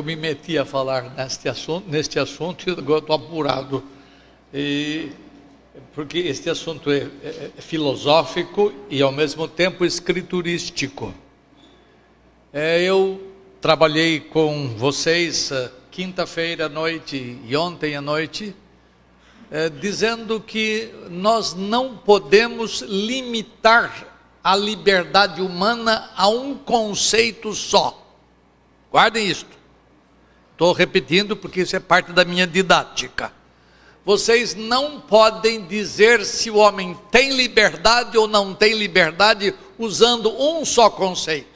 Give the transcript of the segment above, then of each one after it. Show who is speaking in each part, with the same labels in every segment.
Speaker 1: eu me meti a falar neste assunto, neste assunto e agora estou apurado. E, porque este assunto é, é, é filosófico e ao mesmo tempo escriturístico. É, eu trabalhei com vocês uh, quinta-feira à noite e ontem à noite, é, dizendo que nós não podemos limitar a liberdade humana a um conceito só. Guardem isto. Estou repetindo porque isso é parte da minha didática. Vocês não podem dizer se o homem tem liberdade ou não tem liberdade usando um só conceito.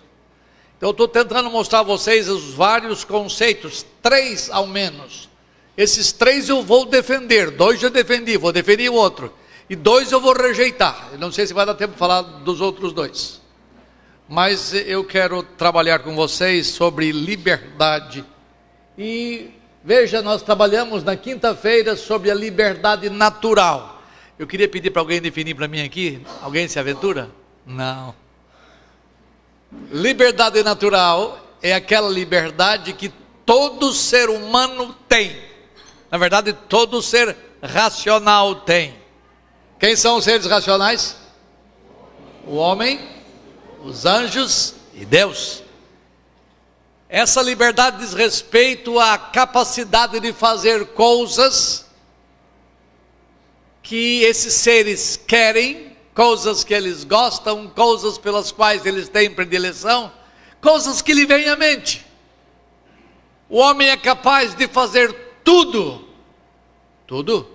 Speaker 1: Então, eu estou tentando mostrar a vocês os vários conceitos, três ao menos. Esses três eu vou defender, dois já defendi, vou defender o outro. E dois eu vou rejeitar. Eu não sei se vai dar tempo de falar dos outros dois. Mas eu quero trabalhar com vocês sobre liberdade. E veja, nós trabalhamos na quinta-feira sobre a liberdade natural. Eu queria pedir para alguém definir para mim aqui. Alguém se aventura? Não. Liberdade natural é aquela liberdade que todo ser humano tem. Na verdade, todo ser racional tem. Quem são os seres racionais? O homem, os anjos e Deus. Essa liberdade diz respeito à capacidade de fazer coisas que esses seres querem coisas que eles gostam, coisas pelas quais eles têm predileção, coisas que lhe vêm à mente. O homem é capaz de fazer tudo, tudo,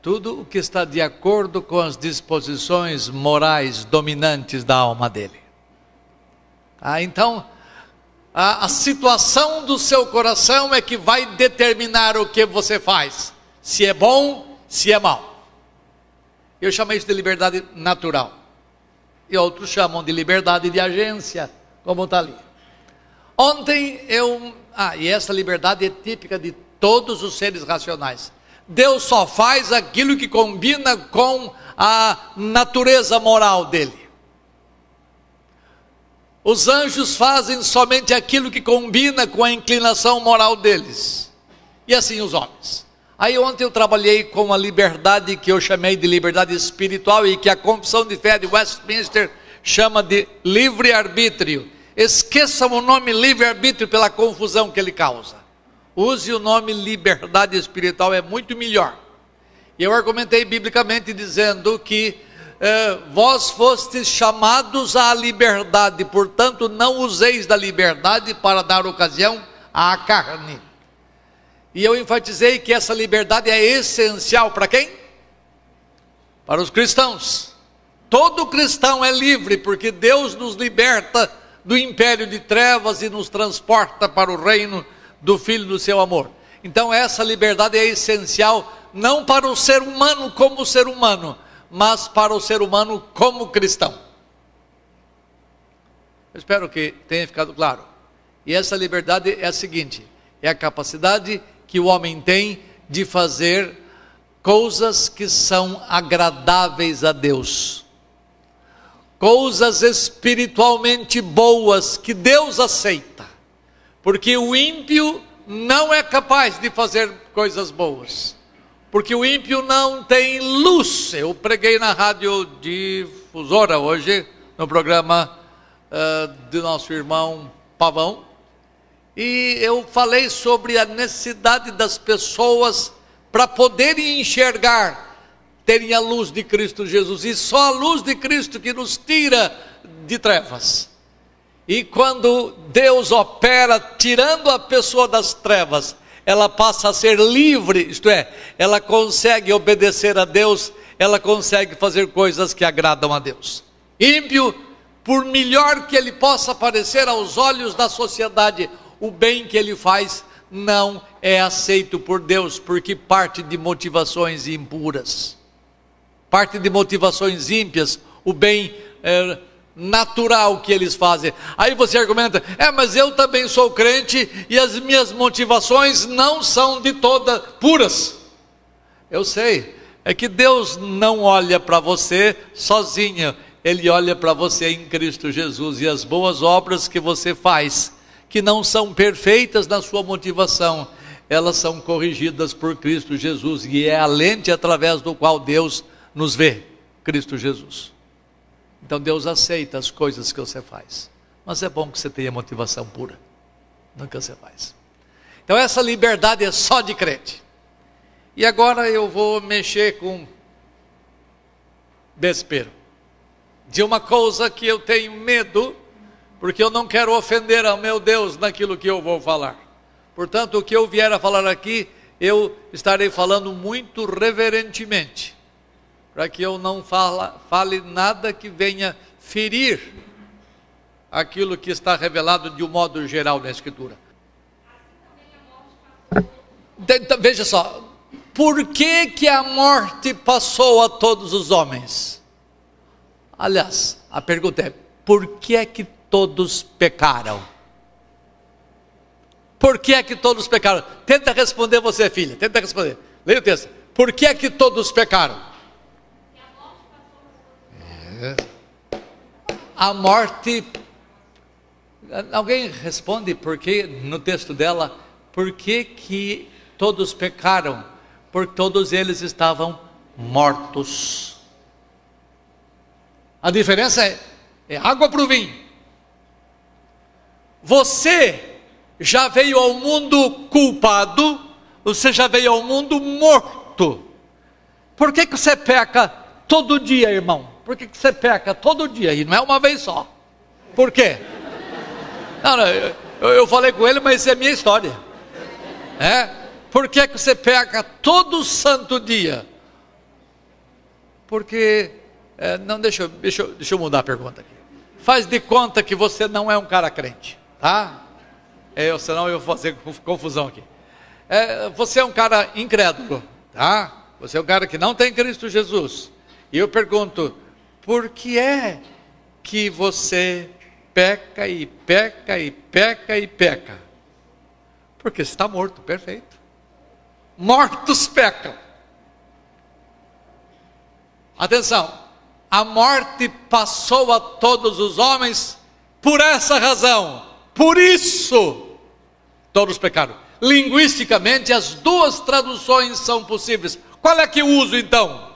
Speaker 1: tudo o que está de acordo com as disposições morais dominantes da alma dele. Ah, então, a, a situação do seu coração é que vai determinar o que você faz, se é bom, se é mal. Eu chamo isso de liberdade natural. E outros chamam de liberdade de agência, como está ali. Ontem eu. Ah, e essa liberdade é típica de todos os seres racionais. Deus só faz aquilo que combina com a natureza moral dele. Os anjos fazem somente aquilo que combina com a inclinação moral deles. E assim os homens. Aí ontem eu trabalhei com a liberdade que eu chamei de liberdade espiritual e que a Confissão de Fé de Westminster chama de livre-arbítrio. Esqueçam o nome livre-arbítrio pela confusão que ele causa. Use o nome liberdade espiritual, é muito melhor. E eu argumentei biblicamente dizendo que eh, vós fostes chamados à liberdade, portanto não useis da liberdade para dar ocasião à carne. E eu enfatizei que essa liberdade é essencial para quem? Para os cristãos. Todo cristão é livre, porque Deus nos liberta do império de trevas e nos transporta para o reino do Filho do seu amor. Então, essa liberdade é essencial, não para o ser humano como ser humano, mas para o ser humano como cristão. Eu espero que tenha ficado claro. E essa liberdade é a seguinte: é a capacidade que o homem tem de fazer coisas que são agradáveis a Deus, coisas espiritualmente boas que Deus aceita, porque o ímpio não é capaz de fazer coisas boas, porque o ímpio não tem luz. Eu preguei na rádio difusora hoje, no programa uh, do nosso irmão Pavão, e eu falei sobre a necessidade das pessoas para poderem enxergar, terem a luz de Cristo Jesus, e só a luz de Cristo que nos tira de trevas. E quando Deus opera tirando a pessoa das trevas, ela passa a ser livre, isto é, ela consegue obedecer a Deus, ela consegue fazer coisas que agradam a Deus. Ímpio, por melhor que ele possa parecer aos olhos da sociedade, o bem que ele faz não é aceito por Deus, porque parte de motivações impuras, parte de motivações ímpias, o bem é, natural que eles fazem. Aí você argumenta: é, mas eu também sou crente e as minhas motivações não são de todas puras. Eu sei, é que Deus não olha para você sozinho, Ele olha para você em Cristo Jesus e as boas obras que você faz que não são perfeitas na sua motivação, elas são corrigidas por Cristo Jesus e é a lente através do qual Deus nos vê, Cristo Jesus. Então Deus aceita as coisas que você faz, mas é bom que você tenha motivação pura no que você faz. Então essa liberdade é só de crente. E agora eu vou mexer com desespero de uma coisa que eu tenho medo, porque eu não quero ofender ao meu Deus naquilo que eu vou falar. Portanto, o que eu vier a falar aqui, eu estarei falando muito reverentemente, para que eu não fala, fale nada que venha ferir aquilo que está revelado de um modo geral na Escritura. Então, veja só, por que, que a morte passou a todos os homens? Aliás, a pergunta é: por que é que todos pecaram? Por que é que todos pecaram? Tenta responder você, filha, tenta responder. Leia o texto. Por que é que todos pecaram? A morte. Alguém responde por que no texto dela? Por que, que todos pecaram? Porque todos eles estavam mortos. A diferença é, é água para o vinho. Você já veio ao mundo culpado, você já veio ao mundo morto. Por que, que você peca todo dia, irmão? Por que, você peca todo dia? E não é uma vez só. Por quê? Não, não, eu, eu falei com ele, mas isso é minha história. É? Por que, que você peca todo santo dia? Porque é, não, deixa, deixa, deixa eu mudar a pergunta aqui. Faz de conta que você não é um cara crente, tá? É, senão eu vou fazer confusão aqui. É, você é um cara incrédulo, tá? Você é um cara que não tem Cristo Jesus. E eu pergunto, por que é que você peca e peca e peca e peca? Porque está morto, perfeito. Mortos pecam. Atenção, a morte passou a todos os homens por essa razão. Por isso, todos pecaram. Linguisticamente, as duas traduções são possíveis. Qual é que eu uso então?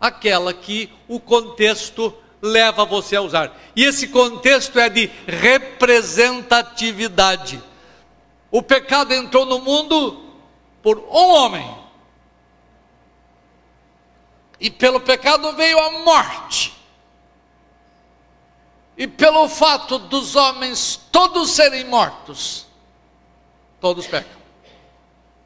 Speaker 1: Aquela que o contexto leva você a usar. E esse contexto é de representatividade. O pecado entrou no mundo por um homem. E pelo pecado veio a morte. E pelo fato dos homens todos serem mortos, todos pecam.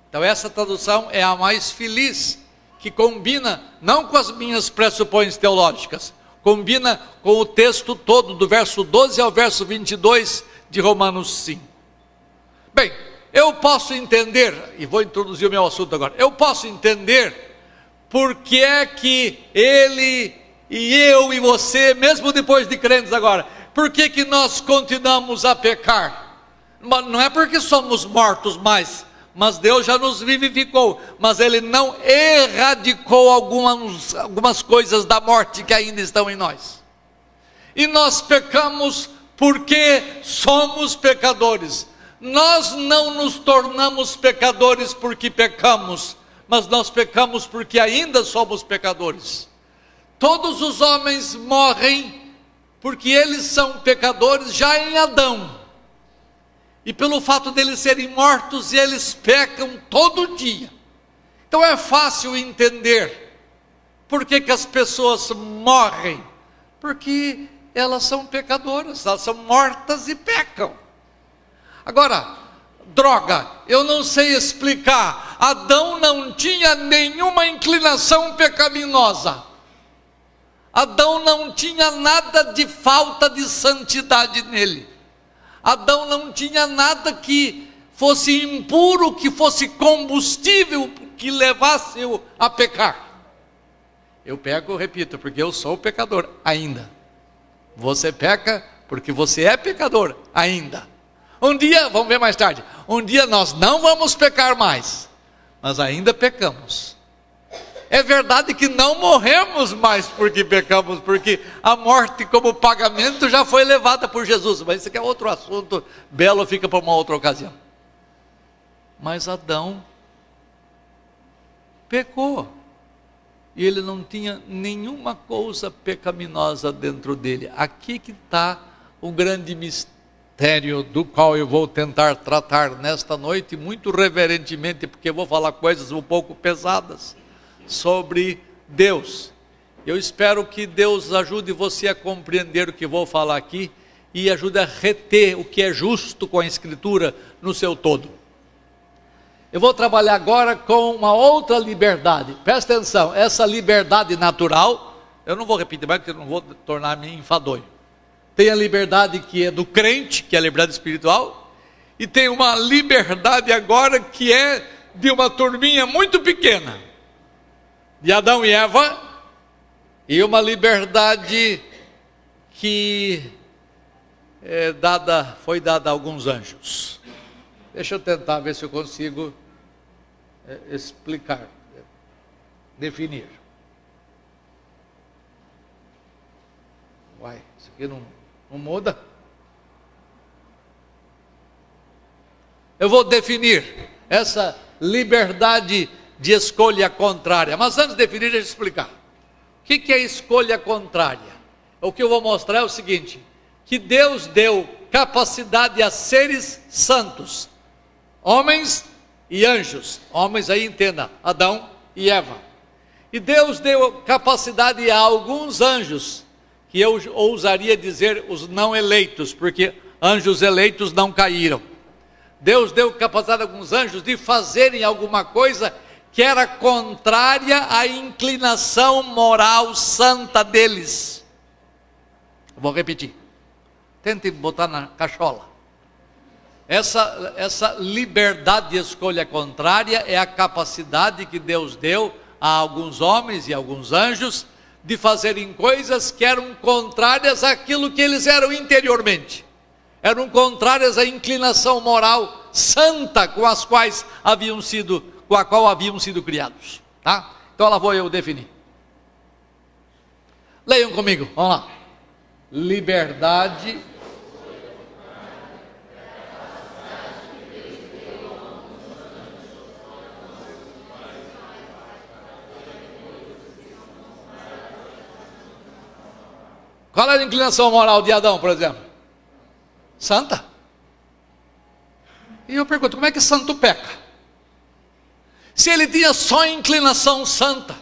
Speaker 1: Então, essa tradução é a mais feliz, que combina não com as minhas pressupões teológicas, combina com o texto todo, do verso 12 ao verso 22 de Romanos 5. Bem, eu posso entender, e vou introduzir o meu assunto agora, eu posso entender por que é que ele e eu e você, mesmo depois de crentes agora, por que, que nós continuamos a pecar? Não é porque somos mortos mais, mas Deus já nos vivificou, mas Ele não erradicou algumas, algumas coisas da morte que ainda estão em nós. E nós pecamos porque somos pecadores. Nós não nos tornamos pecadores porque pecamos, mas nós pecamos porque ainda somos pecadores. Todos os homens morrem porque eles são pecadores já em Adão. E pelo fato deles serem mortos, eles pecam todo dia. Então é fácil entender por que, que as pessoas morrem. Porque elas são pecadoras, elas são mortas e pecam. Agora, droga, eu não sei explicar. Adão não tinha nenhuma inclinação pecaminosa. Adão não tinha nada de falta de santidade nele. Adão não tinha nada que fosse impuro, que fosse combustível que levasse eu a pecar. Eu pego, repito, porque eu sou pecador ainda. Você peca porque você é pecador ainda. Um dia, vamos ver mais tarde, um dia nós não vamos pecar mais, mas ainda pecamos. É verdade que não morremos mais porque pecamos, porque a morte como pagamento já foi levada por Jesus. Mas isso aqui é outro assunto, belo fica para uma outra ocasião. Mas Adão pecou. E ele não tinha nenhuma coisa pecaminosa dentro dele. Aqui que está o grande mistério do qual eu vou tentar tratar nesta noite, muito reverentemente, porque vou falar coisas um pouco pesadas sobre Deus. Eu espero que Deus ajude você a compreender o que vou falar aqui e ajude a reter o que é justo com a Escritura no seu todo. Eu vou trabalhar agora com uma outra liberdade. Presta atenção, essa liberdade natural, eu não vou repetir mais porque eu não vou tornar-me enfadonho. Tem a liberdade que é do crente, que é a liberdade espiritual, e tem uma liberdade agora que é de uma turminha muito pequena de Adão e Eva e uma liberdade que é dada, foi dada a alguns anjos. Deixa eu tentar ver se eu consigo é, explicar, definir. Uai, isso aqui não, não muda? Eu vou definir essa liberdade de escolha contrária. Mas antes de definir, deixa eu explicar. O que é escolha contrária? O que eu vou mostrar é o seguinte: que Deus deu capacidade a seres santos, homens e anjos. Homens aí entenda, Adão e Eva. E Deus deu capacidade a alguns anjos, que eu ousaria dizer os não eleitos, porque anjos eleitos não caíram. Deus deu capacidade a alguns anjos de fazerem alguma coisa que era contrária à inclinação moral santa deles. Vou repetir. Tente botar na cachola. Essa, essa liberdade de escolha contrária é a capacidade que Deus deu a alguns homens e alguns anjos de fazerem coisas que eram contrárias àquilo que eles eram interiormente. Eram contrárias à inclinação moral santa com as quais haviam sido com a qual haviam sido criados. Tá? Então lá vou eu definir. Leiam comigo, vamos lá. Liberdade. Qual é a inclinação moral de Adão, por exemplo? Santa. E eu pergunto, como é que santo peca? se ele tinha só inclinação santa.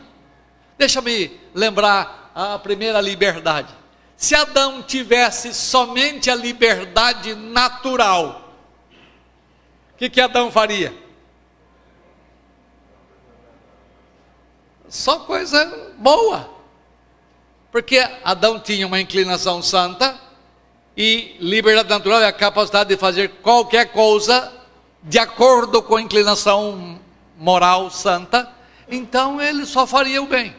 Speaker 1: Deixa-me lembrar a primeira liberdade. Se Adão tivesse somente a liberdade natural, o que, que Adão faria? Só coisa boa. Porque Adão tinha uma inclinação santa e liberdade natural é a capacidade de fazer qualquer coisa de acordo com a inclinação moral santa, então ele só faria o bem.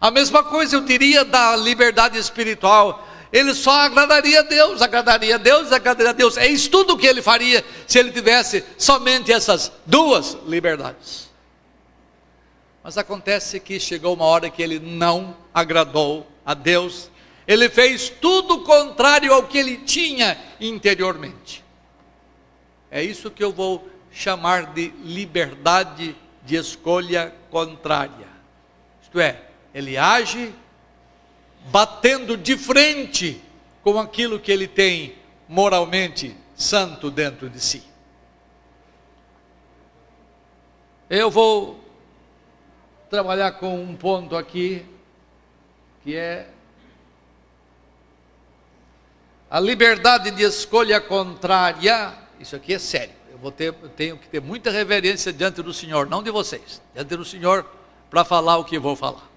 Speaker 1: A mesma coisa eu diria da liberdade espiritual. Ele só agradaria a Deus, agradaria a Deus, agradaria a Deus. É isso tudo que ele faria se ele tivesse somente essas duas liberdades. Mas acontece que chegou uma hora que ele não agradou a Deus. Ele fez tudo contrário ao que ele tinha interiormente. É isso que eu vou chamar de liberdade de escolha contrária. Isto é, ele age batendo de frente com aquilo que ele tem moralmente santo dentro de si. Eu vou trabalhar com um ponto aqui que é a liberdade de escolha contrária. Isso aqui é sério vou ter, tenho que ter muita reverência diante do Senhor, não de vocês, diante do Senhor, para falar o que vou falar.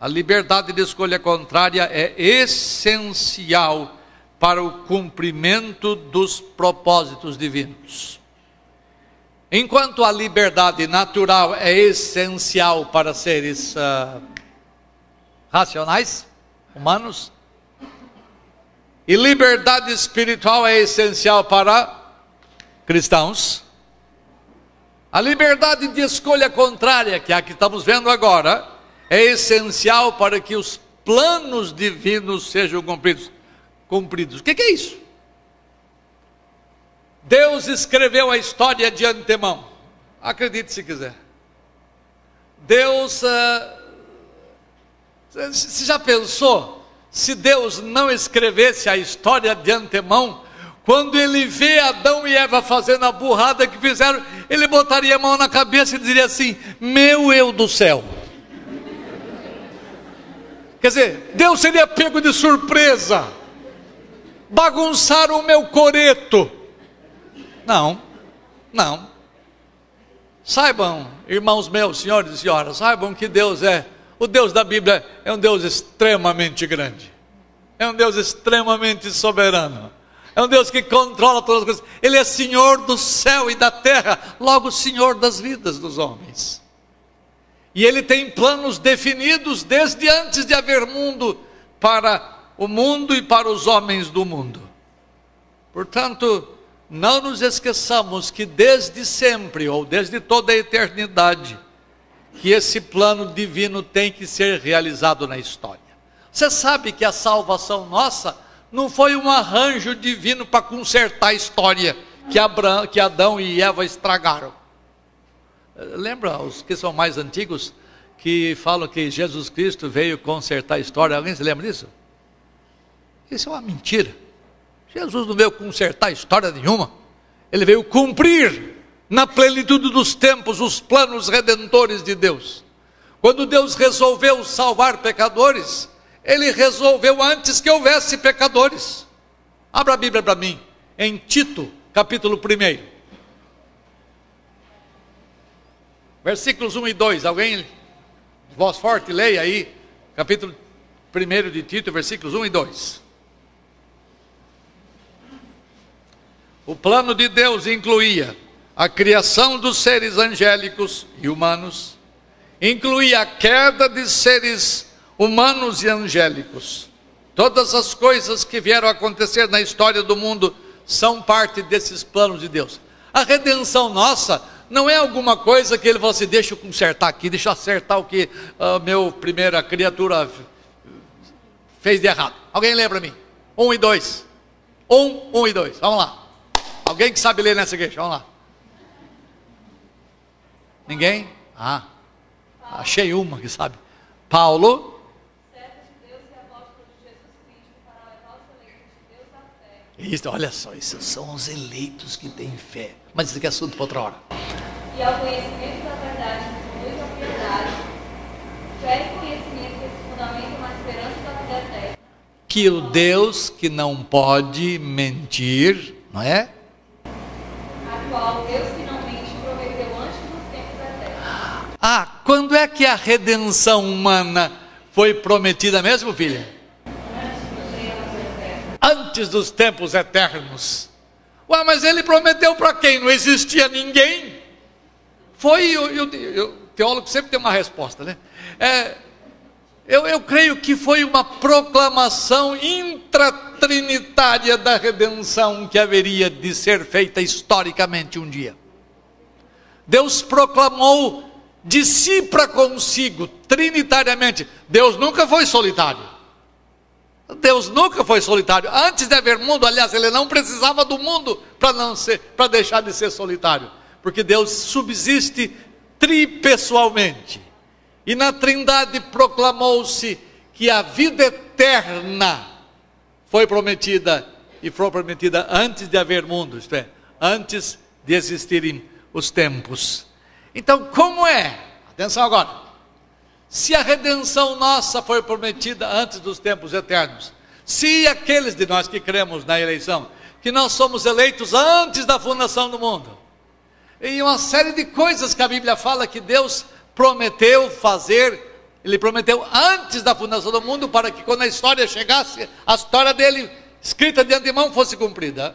Speaker 1: A liberdade de escolha contrária é essencial para o cumprimento dos propósitos divinos. Enquanto a liberdade natural é essencial para seres uh, racionais, humanos, e liberdade espiritual é essencial para cristãos, A liberdade de escolha contrária, que é a que estamos vendo agora, é essencial para que os planos divinos sejam cumpridos. cumpridos. O que, é isso? Deus escreveu a história de antemão. Acredite se quiser. Deus. Uh, você já pensou? Se Deus não escrevesse a história de antemão, quando ele vê Adão e Eva fazendo a burrada que fizeram, ele botaria a mão na cabeça e diria assim: Meu eu do céu. Quer dizer, Deus seria pego de surpresa, bagunçaram o meu coreto. Não, não. Saibam, irmãos meus, senhores e senhoras, saibam que Deus é, o Deus da Bíblia é um Deus extremamente grande, é um Deus extremamente soberano, é um Deus que controla todas as coisas, Ele é Senhor do céu e da terra, logo Senhor das vidas dos homens. E Ele tem planos definidos desde antes de haver mundo para o mundo e para os homens do mundo. Portanto, não nos esqueçamos que desde sempre, ou desde toda a eternidade, que esse plano divino tem que ser realizado na história. Você sabe que a salvação nossa não foi um arranjo divino para consertar a história que, Abraão, que Adão e Eva estragaram. Lembra os que são mais antigos que falam que Jesus Cristo veio consertar a história? Alguém se lembra disso? Isso é uma mentira. Jesus não veio consertar história nenhuma, ele veio cumprir na plenitude dos tempos os planos redentores de Deus. Quando Deus resolveu salvar pecadores, ele resolveu antes que houvesse pecadores. Abra a Bíblia para mim, em Tito, capítulo 1. Versículos 1 e 2. Alguém, voz forte, leia aí, capítulo 1 de Tito, versículos 1 e 2. O plano de Deus incluía a criação dos seres angélicos e humanos, incluía a queda de seres humanos e angélicos. Todas as coisas que vieram a acontecer na história do mundo são parte desses planos de Deus. A redenção nossa não é alguma coisa que ele falou assim: deixa eu consertar aqui, deixa eu acertar o que a meu primeira criatura fez de errado. Alguém lembra mim? Um e dois. Um, um e dois. Vamos lá. Alguém que sabe ler nessa igreja? Vamos lá. Ninguém? Ah, achei uma que sabe. Paulo. Isso, olha só, esses são os eleitos que têm fé. Mas isso aqui é assunto para outra hora.
Speaker 2: E ao conhecimento da verdade conduz à piedade, fé e conhecimento que se fundamentam na esperança da vida eterna.
Speaker 1: Que o Deus que não pode mentir, não é? Ah, quando é que a redenção humana foi prometida mesmo, filha? Antes dos tempos eternos. Ué, mas ele prometeu para quem? Não existia ninguém? Foi, o teólogo sempre tem uma resposta, né? É, eu, eu creio que foi uma proclamação intratrinitária da redenção que haveria de ser feita historicamente um dia. Deus proclamou de si para consigo, trinitariamente. Deus nunca foi solitário. Deus nunca foi solitário. Antes de haver mundo, aliás, ele não precisava do mundo para não ser, para deixar de ser solitário, porque Deus subsiste tripessoalmente. E na Trindade proclamou-se que a vida eterna foi prometida e foi prometida antes de haver mundo, isto é, antes de existirem os tempos. Então, como é? Atenção agora. Se a redenção nossa foi prometida antes dos tempos eternos, se aqueles de nós que cremos na eleição, que nós somos eleitos antes da fundação do mundo, e uma série de coisas que a Bíblia fala que Deus prometeu fazer, ele prometeu antes da fundação do mundo, para que quando a história chegasse, a história dele, escrita de antemão, fosse cumprida.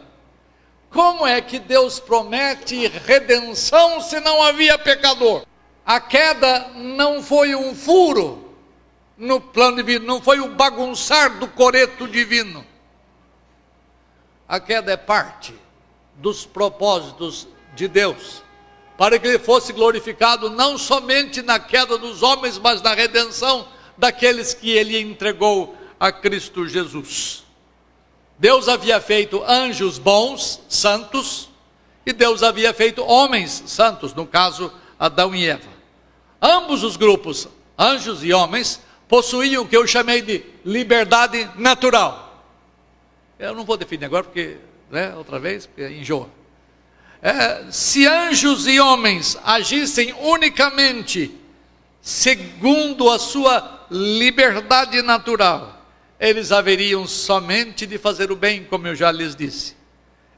Speaker 1: Como é que Deus promete redenção se não havia pecador? A queda não foi um furo no plano divino, não foi o bagunçar do coreto divino. A queda é parte dos propósitos de Deus para que ele fosse glorificado não somente na queda dos homens, mas na redenção daqueles que ele entregou a Cristo Jesus. Deus havia feito anjos bons, santos, e Deus havia feito homens santos, no caso Adão e Eva. Ambos os grupos, anjos e homens, possuíam o que eu chamei de liberdade natural. Eu não vou definir agora, porque, né, outra vez, enjoa. É, se anjos e homens agissem unicamente segundo a sua liberdade natural, eles haveriam somente de fazer o bem, como eu já lhes disse.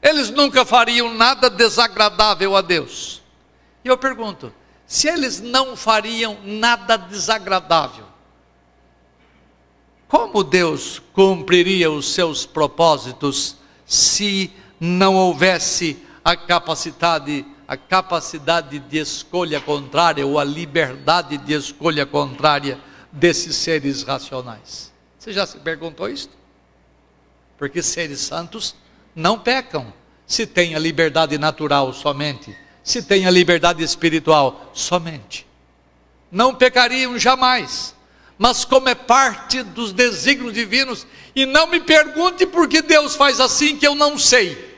Speaker 1: Eles nunca fariam nada desagradável a Deus. E eu pergunto: se eles não fariam nada desagradável, como Deus cumpriria os seus propósitos se não houvesse a capacidade, a capacidade de escolha contrária ou a liberdade de escolha contrária desses seres racionais. Você já se perguntou isso? Porque seres santos não pecam se têm a liberdade natural somente, se têm a liberdade espiritual somente. Não pecariam jamais mas como é parte dos desígnios divinos, e não me pergunte por que Deus faz assim, que eu não sei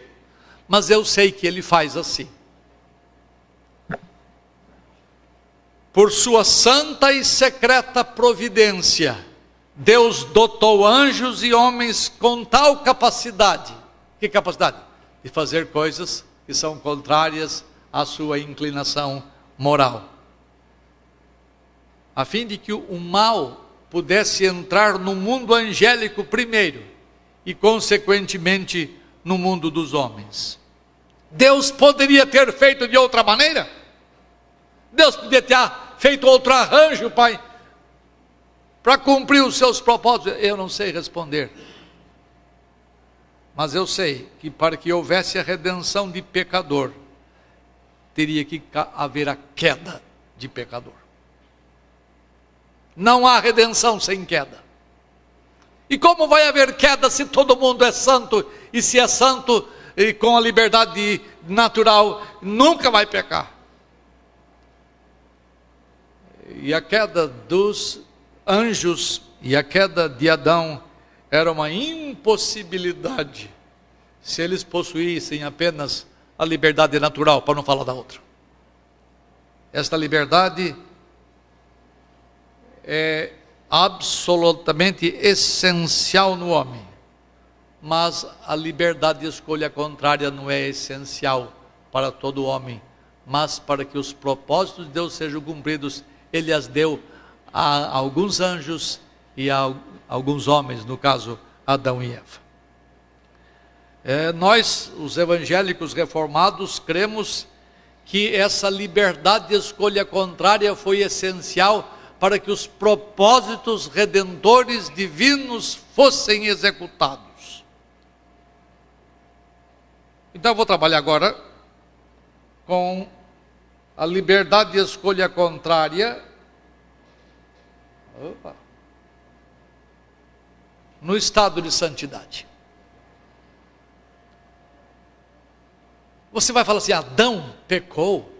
Speaker 1: mas eu sei que ele faz assim. Por sua santa e secreta providência, Deus dotou anjos e homens com tal capacidade. Que capacidade? De fazer coisas que são contrárias à sua inclinação moral. A fim de que o mal pudesse entrar no mundo angélico primeiro e, consequentemente, no mundo dos homens. Deus poderia ter feito de outra maneira? Deus poderia ter feito outro arranjo, Pai, para cumprir os seus propósitos? Eu não sei responder. Mas eu sei que para que houvesse a redenção de pecador, teria que haver a queda de pecador. Não há redenção sem queda. E como vai haver queda se todo mundo é santo? E se é santo e com a liberdade natural, nunca vai pecar. E a queda dos anjos e a queda de Adão era uma impossibilidade se eles possuíssem apenas a liberdade natural, para não falar da outra. Esta liberdade é absolutamente essencial no homem. Mas a liberdade de escolha contrária não é essencial para todo homem, mas para que os propósitos de Deus sejam cumpridos, Ele as deu a alguns anjos e a alguns homens, no caso Adão e Eva. É, nós, os evangélicos reformados, cremos que essa liberdade de escolha contrária foi essencial para que os propósitos redentores divinos fossem executados. Então eu vou trabalhar agora com a liberdade de escolha contrária. Opa, no estado de santidade. Você vai falar assim: Adão pecou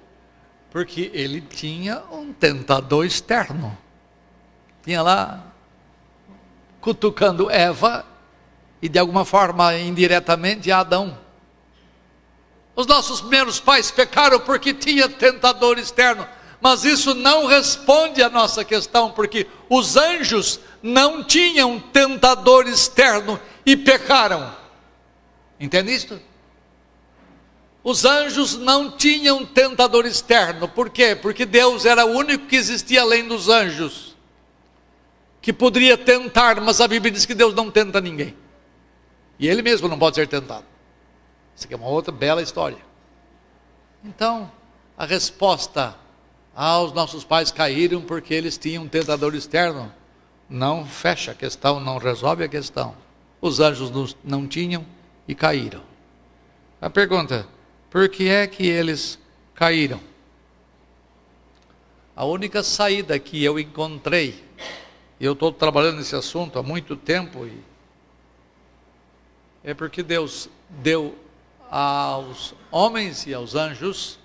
Speaker 1: porque ele tinha um tentador externo. Tinha lá cutucando Eva e de alguma forma indiretamente Adão. Os nossos primeiros pais pecaram porque tinha tentador externo, mas isso não responde à nossa questão, porque os anjos não tinham tentador externo e pecaram. Entende isto? Os anjos não tinham tentador externo. Por quê? Porque Deus era o único que existia além dos anjos. Que poderia tentar, mas a Bíblia diz que Deus não tenta ninguém. E ele mesmo não pode ser tentado. Isso aqui é uma outra bela história. Então, a resposta aos nossos pais caíram porque eles tinham um tentador externo. Não fecha a questão, não resolve a questão. Os anjos não tinham e caíram. A pergunta: por que é que eles caíram? A única saída que eu encontrei, e eu estou trabalhando nesse assunto há muito tempo, e é porque Deus deu aos homens e aos anjos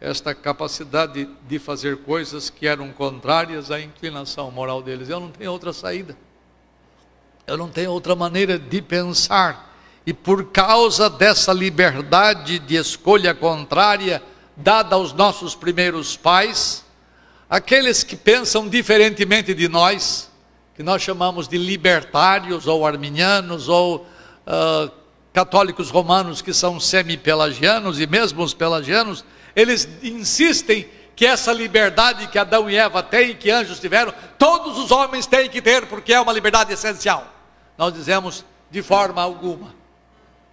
Speaker 1: esta capacidade de fazer coisas que eram contrárias à inclinação moral deles. Eu não tenho outra saída. Eu não tenho outra maneira de pensar. E por causa dessa liberdade de escolha contrária dada aos nossos primeiros pais, aqueles que pensam diferentemente de nós, que nós chamamos de libertários ou arminianos ou uh, católicos romanos que são semi-pelagianos e mesmo os pelagianos, eles insistem que essa liberdade que Adão e Eva têm, que anjos tiveram, todos os homens têm que ter, porque é uma liberdade essencial. Nós dizemos de forma alguma.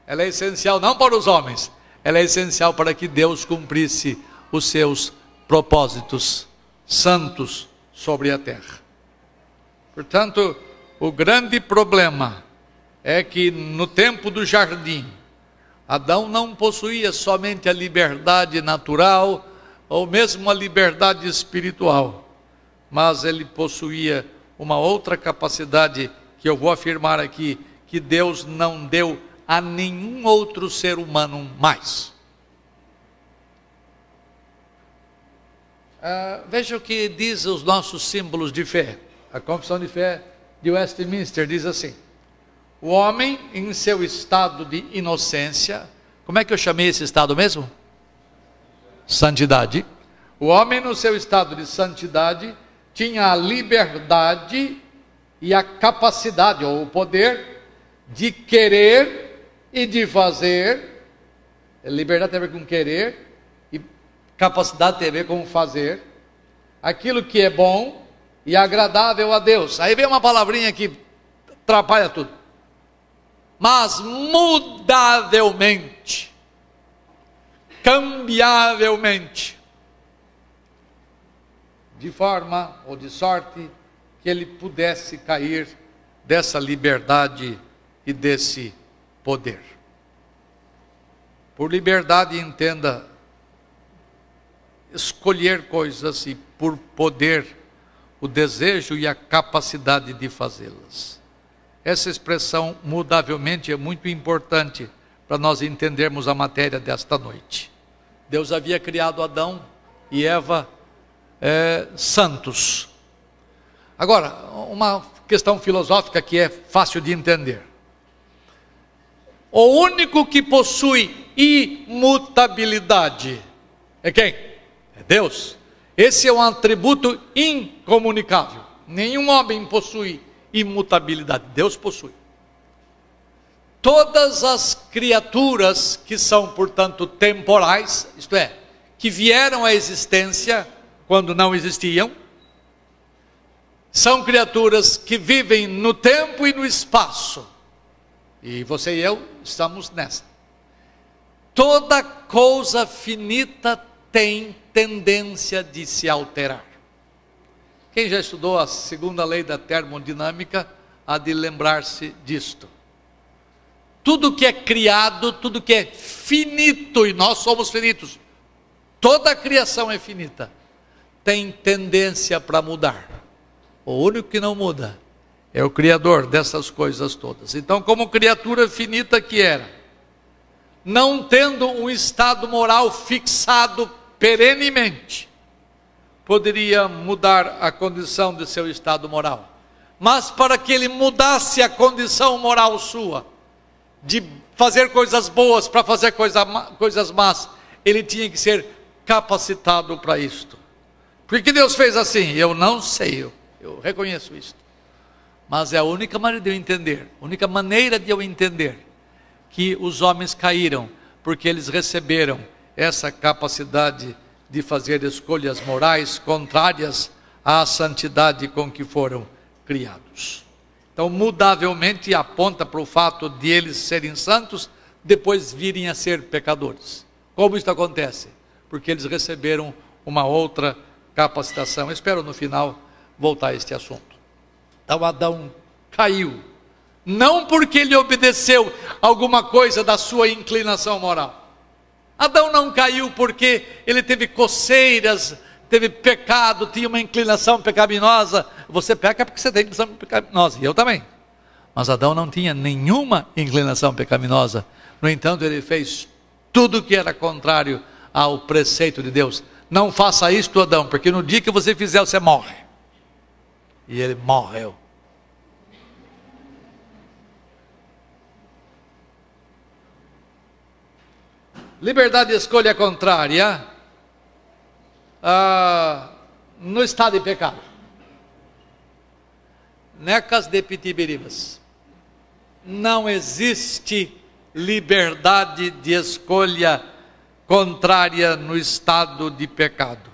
Speaker 1: Ela é essencial não para os homens, ela é essencial para que Deus cumprisse os seus propósitos santos sobre a terra. Portanto, o grande problema é que no tempo do jardim, Adão não possuía somente a liberdade natural ou mesmo a liberdade espiritual, mas ele possuía uma outra capacidade que eu vou afirmar aqui, que Deus não deu a nenhum outro ser humano mais. Ah, veja o que diz os nossos símbolos de fé. A confissão de fé de Westminster diz assim: o homem, em seu estado de inocência, como é que eu chamei esse estado mesmo? Santidade. O homem, no seu estado de santidade, tinha a liberdade e a capacidade, ou o poder, de querer e de fazer. Liberdade tem a ver com querer, e capacidade tem a ver com fazer aquilo que é bom e agradável a Deus. Aí vem uma palavrinha que atrapalha tudo mas mudavelmente, cambiavelmente, de forma ou de sorte que ele pudesse cair dessa liberdade e desse poder. Por liberdade, entenda escolher coisas e por poder, o desejo e a capacidade de fazê-las. Essa expressão mudavelmente é muito importante para nós entendermos a matéria desta noite. Deus havia criado Adão e Eva é, santos. Agora, uma questão filosófica que é fácil de entender. O único que possui imutabilidade é quem? É Deus. Esse é um atributo incomunicável. Nenhum homem possui imutabilidade. Deus possui. Todas as criaturas que são, portanto, temporais, isto é, que vieram à existência quando não existiam, são criaturas que vivem no tempo e no espaço. E você e eu estamos nessa. Toda coisa finita tem tendência de se alterar. Quem já estudou a segunda lei da termodinâmica há de lembrar-se disto. Tudo que é criado, tudo que é finito, e nós somos finitos, toda a criação é finita, tem tendência para mudar. O único que não muda é o Criador dessas coisas todas. Então, como criatura finita que era, não tendo um estado moral fixado perenemente, poderia mudar a condição de seu estado moral. Mas para que ele mudasse a condição moral sua, de fazer coisas boas para fazer coisa, coisas más, ele tinha que ser capacitado para isto. Por que Deus fez assim? Eu não sei, eu, eu reconheço isso. Mas é a única maneira de eu entender, a única maneira de eu entender que os homens caíram, porque eles receberam essa capacidade de fazer escolhas morais contrárias à santidade com que foram criados. Então, mudavelmente aponta para o fato de eles serem santos, depois virem a ser pecadores. Como isso acontece? Porque eles receberam uma outra capacitação. espero no final voltar a este assunto. Então, Adão caiu, não porque ele obedeceu alguma coisa da sua inclinação moral Adão não caiu porque ele teve coceiras, teve pecado, tinha uma inclinação pecaminosa. Você peca porque você tem inclinação pecaminosa, e eu também. Mas Adão não tinha nenhuma inclinação pecaminosa. No entanto, ele fez tudo que era contrário ao preceito de Deus. Não faça isto, Adão, porque no dia que você fizer, você morre. E ele morreu. Liberdade de escolha contrária ah, no estado de pecado. Necas de Pitibiribas. Não existe liberdade de escolha contrária no estado de pecado.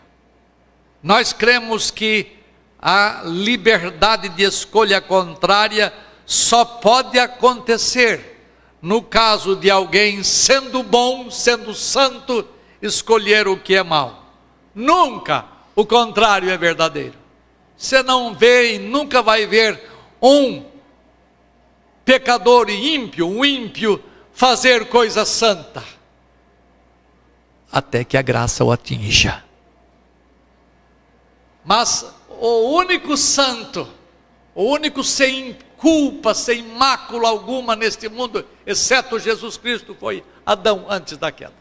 Speaker 1: Nós cremos que a liberdade de escolha contrária só pode acontecer no caso de alguém sendo bom, sendo santo, escolher o que é mal. Nunca o contrário é verdadeiro. Você não vê e nunca vai ver um pecador e ímpio, um ímpio, fazer coisa santa, até que a graça o atinja. Mas o único santo, o único sem culpa, sem mácula alguma neste mundo, exceto Jesus Cristo, foi Adão antes da queda.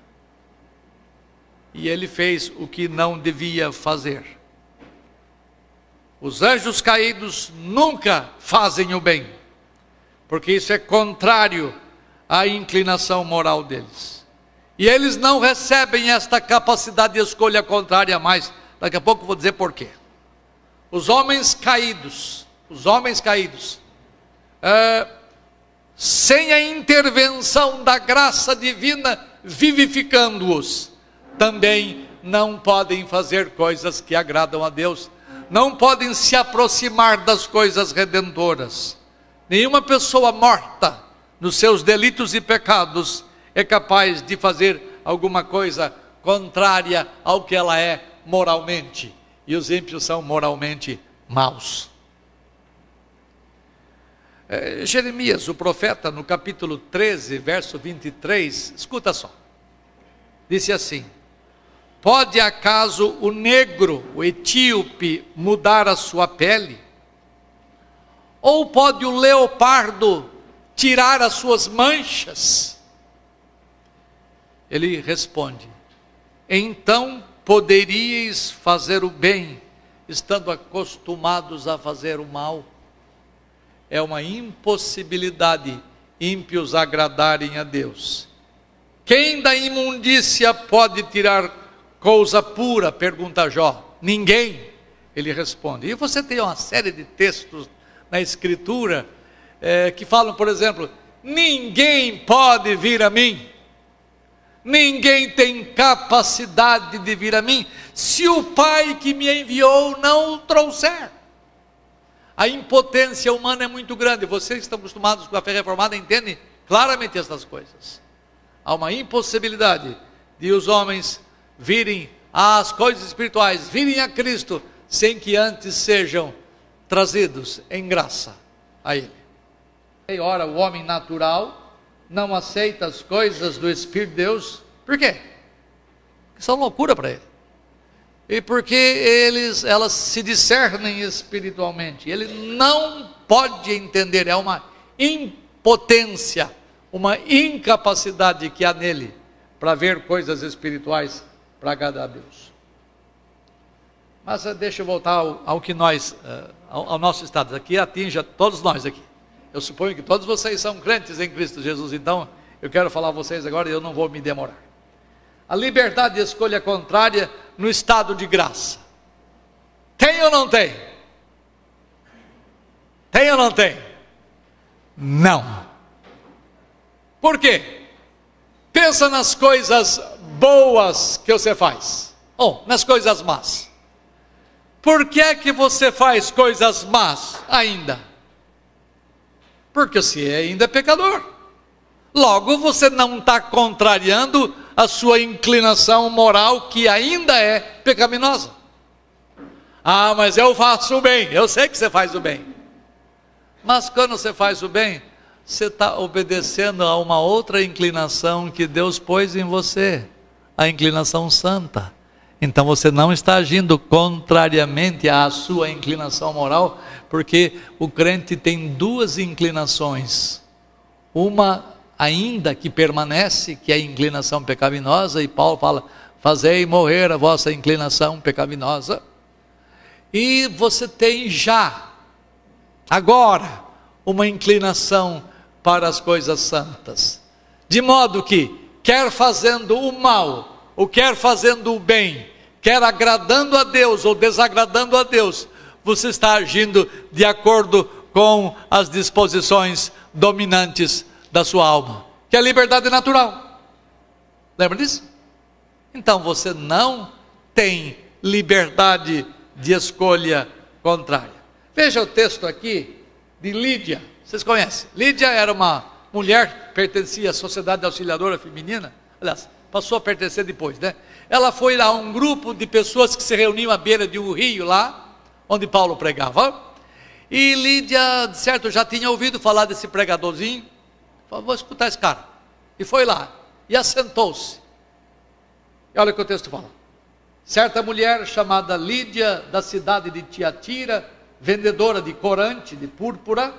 Speaker 1: E ele fez o que não devia fazer. Os anjos caídos nunca fazem o bem, porque isso é contrário à inclinação moral deles. E eles não recebem esta capacidade de escolha contrária mais. Daqui a pouco vou dizer por quê. Os homens caídos, os homens caídos, é, sem a intervenção da graça divina vivificando-os, também não podem fazer coisas que agradam a Deus, não podem se aproximar das coisas redentoras. Nenhuma pessoa morta nos seus delitos e pecados é capaz de fazer alguma coisa contrária ao que ela é moralmente. E os ímpios são moralmente maus. É, Jeremias, o profeta, no capítulo 13, verso 23, escuta só. Disse assim: Pode acaso o negro, o etíope, mudar a sua pele? Ou pode o leopardo tirar as suas manchas? Ele responde: Então poderíeis fazer o bem, estando acostumados a fazer o mal é uma impossibilidade ímpios agradarem a Deus. Quem da imundícia pode tirar coisa pura? Pergunta Jó. Ninguém. Ele responde. E você tem uma série de textos na Escritura é, que falam, por exemplo, ninguém pode vir a mim. Ninguém tem capacidade de vir a mim se o Pai que me enviou não o trouxer. A impotência humana é muito grande. Vocês que estão acostumados com a fé reformada entendem claramente essas coisas. Há uma impossibilidade de os homens virem às coisas espirituais, virem a Cristo, sem que antes sejam trazidos em graça a Ele. E ora, o homem natural não aceita as coisas do Espírito de Deus, por quê? Porque são loucura para ele e porque eles, elas se discernem espiritualmente. Ele não pode entender, é uma impotência, uma incapacidade que há nele para ver coisas espirituais para agradar a Deus. Mas eh, deixa eu voltar ao, ao que nós, eh, ao, ao, nosso estado. Aqui atinge a todos nós aqui. Eu suponho que todos vocês são crentes em Cristo Jesus, então eu quero falar a vocês agora e eu não vou me demorar a liberdade de escolha contrária no estado de graça. Tem ou não tem? Tem ou não tem? Não. Por quê? Pensa nas coisas boas que você faz, ou nas coisas más. Por que é que você faz coisas más ainda? Porque você ainda é pecador. Logo, você não está contrariando a sua inclinação moral, que ainda é pecaminosa. Ah, mas eu faço o bem, eu sei que você faz o bem. Mas quando você faz o bem, você está obedecendo a uma outra inclinação que Deus pôs em você, a inclinação santa. Então você não está agindo contrariamente à sua inclinação moral, porque o crente tem duas inclinações. Uma ainda que permanece, que é a inclinação pecaminosa, e Paulo fala: fazei morrer a vossa inclinação pecaminosa. E você tem já, agora, uma inclinação para as coisas santas. De modo que, quer fazendo o mal, ou quer fazendo o bem, quer agradando a Deus ou desagradando a Deus, você está agindo de acordo com as disposições dominantes da sua alma, que é a liberdade natural. Lembra disso? Então você não tem liberdade de escolha contrária. Veja o texto aqui de Lídia. Vocês conhecem? Lídia era uma mulher que pertencia à Sociedade Auxiliadora Feminina. Aliás, passou a pertencer depois, né? Ela foi lá um grupo de pessoas que se reuniam à beira de um rio lá, onde Paulo pregava. E Lídia, certo, já tinha ouvido falar desse pregadorzinho. Vou escutar esse cara. E foi lá. E assentou-se. E olha o que o texto fala. Certa mulher chamada Lídia, da cidade de Tiatira, vendedora de corante, de púrpura,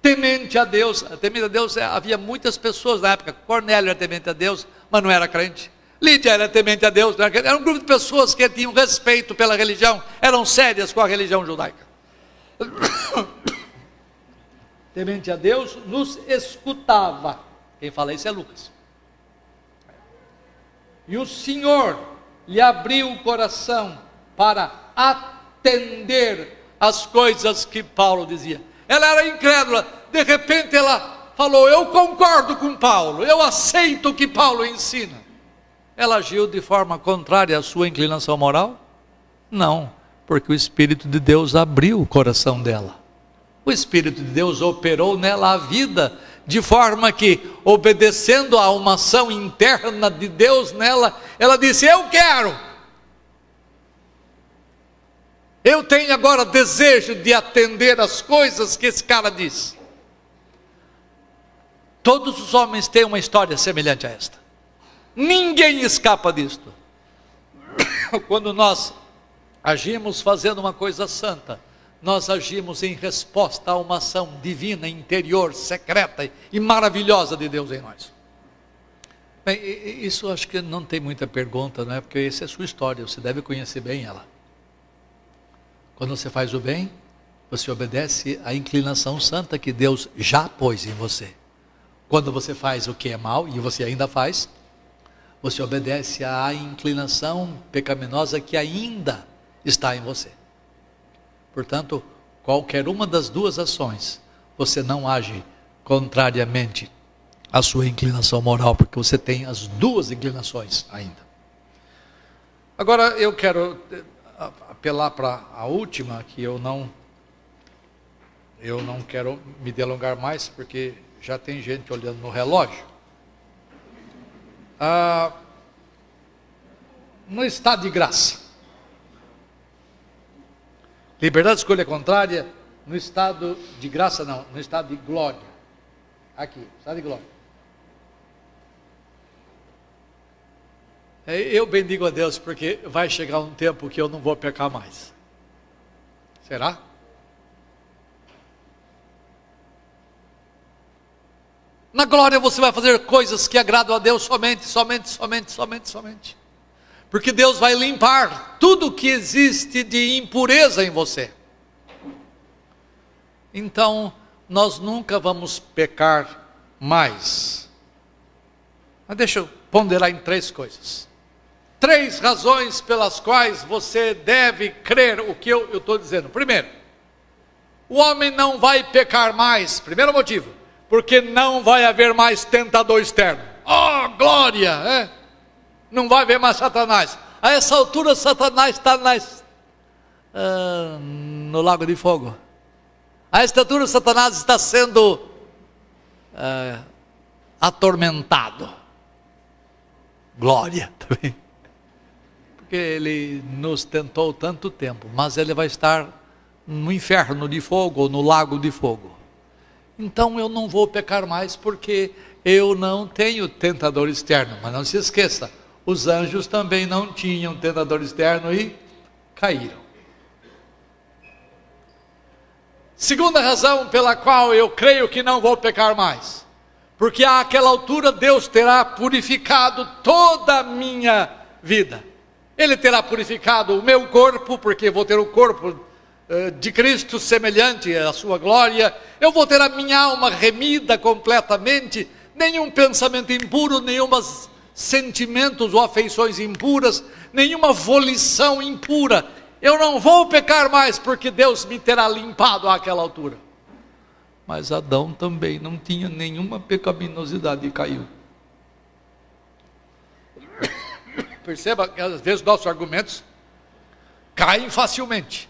Speaker 1: temente a Deus. Temente a Deus, é, havia muitas pessoas na época. Cornélio era temente a Deus, mas não era crente. Lídia era temente a Deus, era um grupo de pessoas que tinham respeito pela religião, eram sérias com a religião judaica. Temente a Deus, nos escutava. Quem fala isso é Lucas. E o Senhor lhe abriu o coração para atender as coisas que Paulo dizia. Ela era incrédula, de repente ela falou: Eu concordo com Paulo, eu aceito o que Paulo ensina. Ela agiu de forma contrária à sua inclinação moral? Não, porque o Espírito de Deus abriu o coração dela. O Espírito de Deus operou nela a vida, de forma que, obedecendo a uma ação interna de Deus nela, ela disse: Eu quero. Eu tenho agora desejo de atender as coisas que esse cara diz. Todos os homens têm uma história semelhante a esta. Ninguém escapa disto. Quando nós agimos fazendo uma coisa santa, nós agimos em resposta a uma ação divina, interior, secreta e maravilhosa de Deus em nós. Bem, isso acho que não tem muita pergunta, não é? Porque essa é a sua história, você deve conhecer bem ela. Quando você faz o bem, você obedece à inclinação santa que Deus já pôs em você. Quando você faz o que é mal, e você ainda faz, você obedece à inclinação pecaminosa que ainda está em você. Portanto, qualquer uma das duas ações, você não age contrariamente à sua inclinação moral, porque você tem as duas inclinações ainda. Agora eu quero eh, apelar para a última, que eu não eu não quero me delongar mais, porque já tem gente olhando no relógio. Ah, no estado de graça. Liberdade de escolha contrária no estado de graça, não, no estado de glória. Aqui, estado de glória. É, eu bendigo a Deus porque vai chegar um tempo que eu não vou pecar mais. Será? Na glória você vai fazer coisas que agradam a Deus somente, somente, somente, somente, somente porque Deus vai limpar tudo que existe de impureza em você. Então, nós nunca vamos pecar mais. Mas deixa eu ponderar em três coisas. Três razões pelas quais você deve crer o que eu estou dizendo. Primeiro, o homem não vai pecar mais. Primeiro motivo, porque não vai haver mais tentador externo. Oh, glória! É? Não vai ver mais Satanás. A essa altura, Satanás está nas, uh, no lago de fogo. A esta altura, Satanás está sendo uh, atormentado. Glória também. Porque ele nos tentou tanto tempo, mas ele vai estar no inferno de fogo ou no lago de fogo. Então eu não vou pecar mais porque eu não tenho tentador externo. Mas não se esqueça, os anjos também não tinham tentador externo e caíram. Segunda razão pela qual eu creio que não vou pecar mais, porque àquela altura Deus terá purificado toda a minha vida. Ele terá purificado o meu corpo, porque vou ter o corpo eh, de Cristo semelhante à sua glória. Eu vou ter a minha alma remida completamente, nenhum pensamento impuro, nenhum sentimentos ou afeições impuras, nenhuma volição impura. Eu não vou pecar mais, porque Deus me terá limpado àquela altura. Mas Adão também não tinha nenhuma pecaminosidade e caiu. Perceba que às vezes nossos argumentos caem facilmente.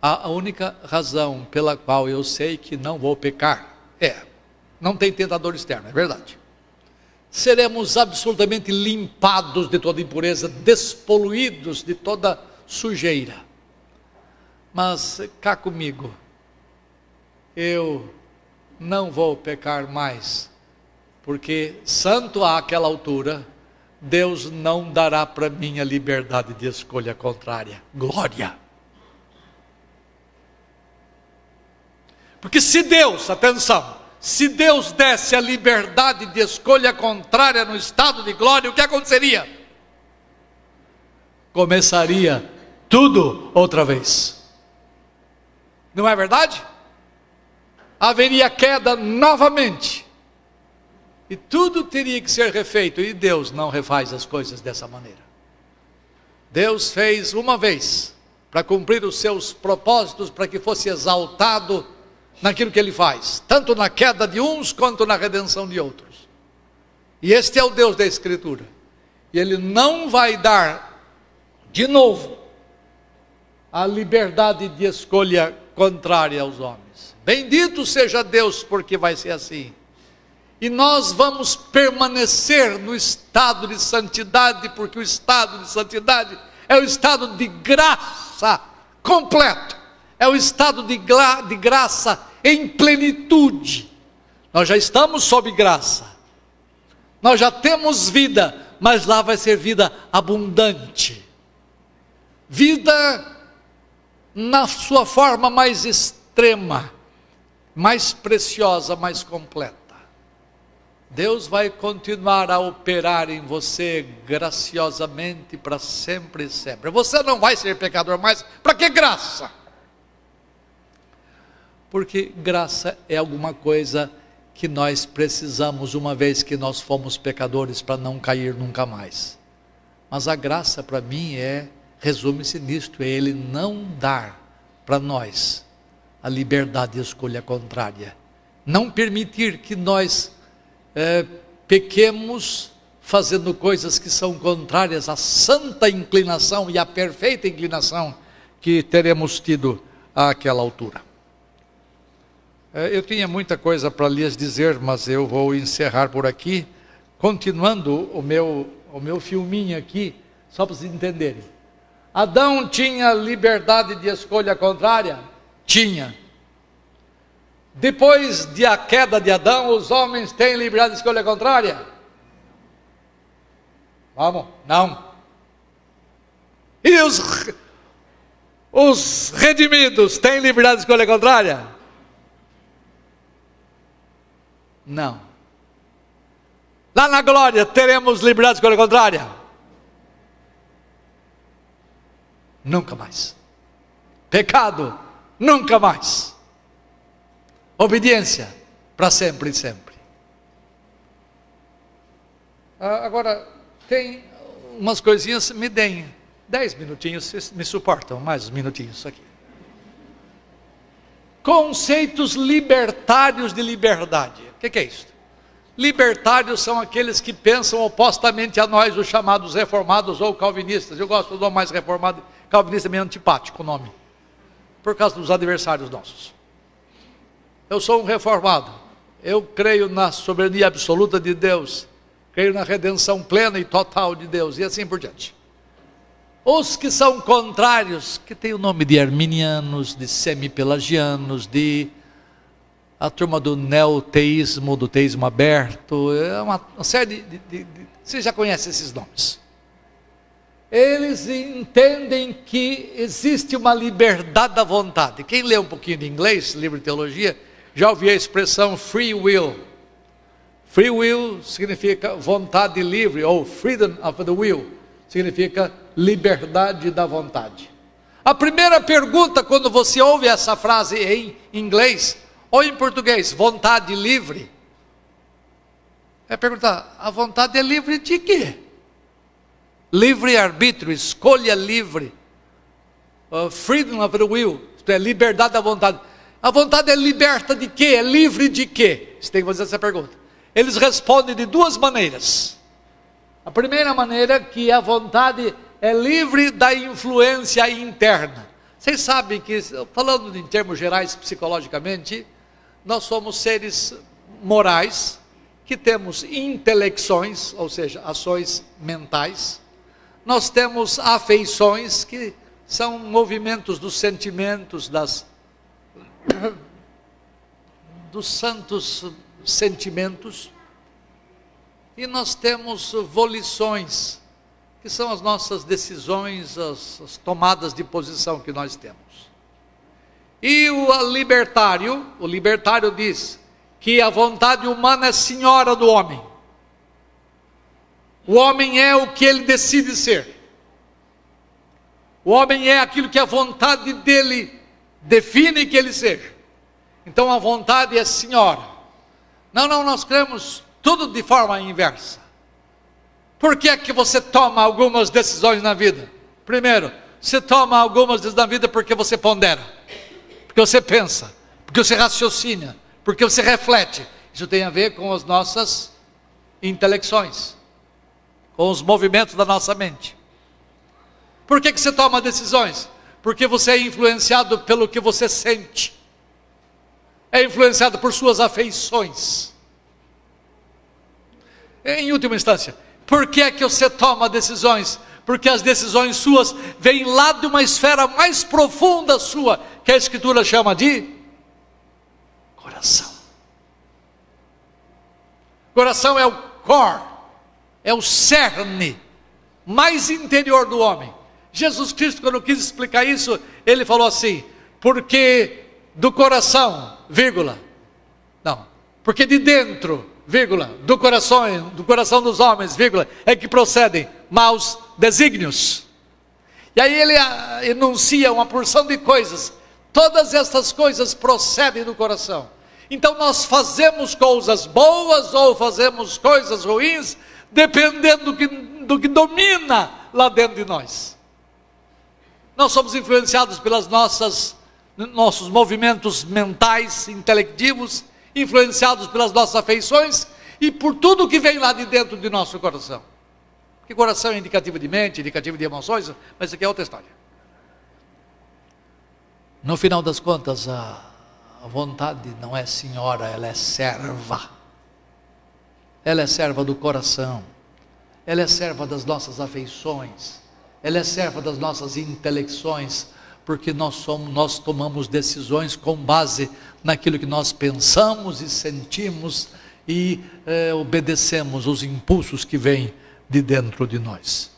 Speaker 1: A única razão pela qual eu sei que não vou pecar é, não tem tentador externo, é verdade. Seremos absolutamente limpados de toda impureza, despoluídos de toda sujeira. Mas cá comigo, eu não vou pecar mais, porque santo àquela altura, Deus não dará para mim a liberdade de escolha contrária. Glória! Porque se Deus, atenção, se Deus desse a liberdade de escolha contrária no estado de glória, o que aconteceria? Começaria tudo outra vez. Não é verdade? Haveria queda novamente e tudo teria que ser refeito, e Deus não refaz as coisas dessa maneira. Deus fez uma vez para cumprir os seus propósitos, para que fosse exaltado naquilo que ele faz, tanto na queda de uns quanto na redenção de outros. E este é o Deus da Escritura. E ele não vai dar de novo a liberdade de escolha contrária aos homens. Bendito seja Deus, porque vai ser assim e nós vamos permanecer no estado de santidade, porque o estado de santidade é o estado de graça completo, é o estado de, gra de graça em plenitude. Nós já estamos sob graça, nós já temos vida, mas lá vai ser vida abundante, vida na sua forma mais extrema, mais preciosa, mais completa. Deus vai continuar a operar em você graciosamente para sempre e sempre. Você não vai ser pecador mais. Para que graça? Porque graça é alguma coisa que nós precisamos uma vez que nós fomos pecadores para não cair nunca mais. Mas a graça para mim é resume-se nisto, é ele não dar para nós a liberdade de escolha contrária. Não permitir que nós é, pequemos fazendo coisas que são contrárias à santa inclinação e à perfeita inclinação que teremos tido àquela altura. É, eu tinha muita coisa para lhes dizer, mas eu vou encerrar por aqui, continuando o meu, o meu filminho aqui, só para vocês entenderem. Adão tinha liberdade de escolha contrária? Tinha. Depois de a queda de Adão, os homens têm liberdade de escolha contrária? Vamos? Não. E os, os redimidos têm liberdade de escolha contrária? Não. Lá na glória teremos liberdade de escolha contrária? Nunca mais. Pecado? Nunca mais. Obediência para sempre e sempre. Ah, agora, tem umas coisinhas, me deem dez minutinhos, vocês me suportam mais uns minutinhos aqui. Conceitos libertários de liberdade. O que, é isso? Libertários são aqueles que pensam opostamente a nós, os chamados reformados ou calvinistas. Eu gosto do nome mais reformado, calvinista é meio antipático o nome, por causa dos adversários nossos. Eu sou um reformado. Eu creio na soberania absoluta de Deus. Creio na redenção plena e total de Deus. E assim por diante. Os que são contrários, que tem o nome de arminianos, de semipelagianos, de a turma do neoteísmo, do teísmo aberto, é uma, uma série de, de, de, Você já conhece esses nomes. Eles entendem que existe uma liberdade da vontade. Quem lê um pouquinho de inglês, livro de teologia, já ouvi a expressão free will. Free will significa vontade livre, ou freedom of the will significa liberdade da vontade. A primeira pergunta, quando você ouve essa frase em inglês ou em português, vontade livre, é perguntar: a vontade é livre de quê? Livre-arbítrio, escolha livre. Uh, freedom of the will, isto é, liberdade da vontade. A vontade é liberta de quê? É livre de quê? Você tem que fazer essa pergunta. Eles respondem de duas maneiras. A primeira maneira é que a vontade é livre da influência interna. Vocês sabem que, falando em termos gerais psicologicamente, nós somos seres morais que temos intelecções, ou seja, ações mentais. Nós temos afeições que são movimentos dos sentimentos, das dos santos sentimentos. E nós temos volições, que são as nossas decisões, as, as tomadas de posição que nós temos. E o libertário, o libertário diz que a vontade humana é senhora do homem. O homem é o que ele decide ser. O homem é aquilo que a vontade dele define que ele seja. Então a vontade é senhora. Não, não, nós cremos tudo de forma inversa. Por que é que você toma algumas decisões na vida? Primeiro, você toma algumas decisões na vida porque você pondera, porque você pensa, porque você raciocina, porque você reflete. Isso tem a ver com as nossas intelecções, com os movimentos da nossa mente. Por que, que você toma decisões? Porque você é influenciado pelo que você sente, é influenciado por suas afeições. Em última instância, por que é que você toma decisões? Porque as decisões suas vêm lá de uma esfera mais profunda sua, que a Escritura chama de coração. Coração é o core, é o cerne mais interior do homem. Jesus Cristo, quando quis explicar isso, ele falou assim: porque do coração, vírgula, não, porque de dentro vírgula, do coração, do coração dos homens, vírgula, é que procedem maus desígnios. E aí ele ah, enuncia uma porção de coisas. Todas essas coisas procedem do coração. Então nós fazemos coisas boas ou fazemos coisas ruins, dependendo do que, do que domina lá dentro de nós. Nós somos influenciados pelas nossas nossos movimentos mentais, intelectivos, influenciados pelas nossas afeições e por tudo que vem lá de dentro de nosso coração. Que coração é indicativo de mente, indicativo de emoções, mas isso aqui é outra história. No final das contas, a, vontade não é senhora, ela é serva. Ela é serva do coração. Ela é serva das nossas afeições. Ela é serva das nossas intelecções, porque nós somos, nós tomamos decisões com base naquilo que nós pensamos e sentimos e é, obedecemos os impulsos que vêm de dentro de nós.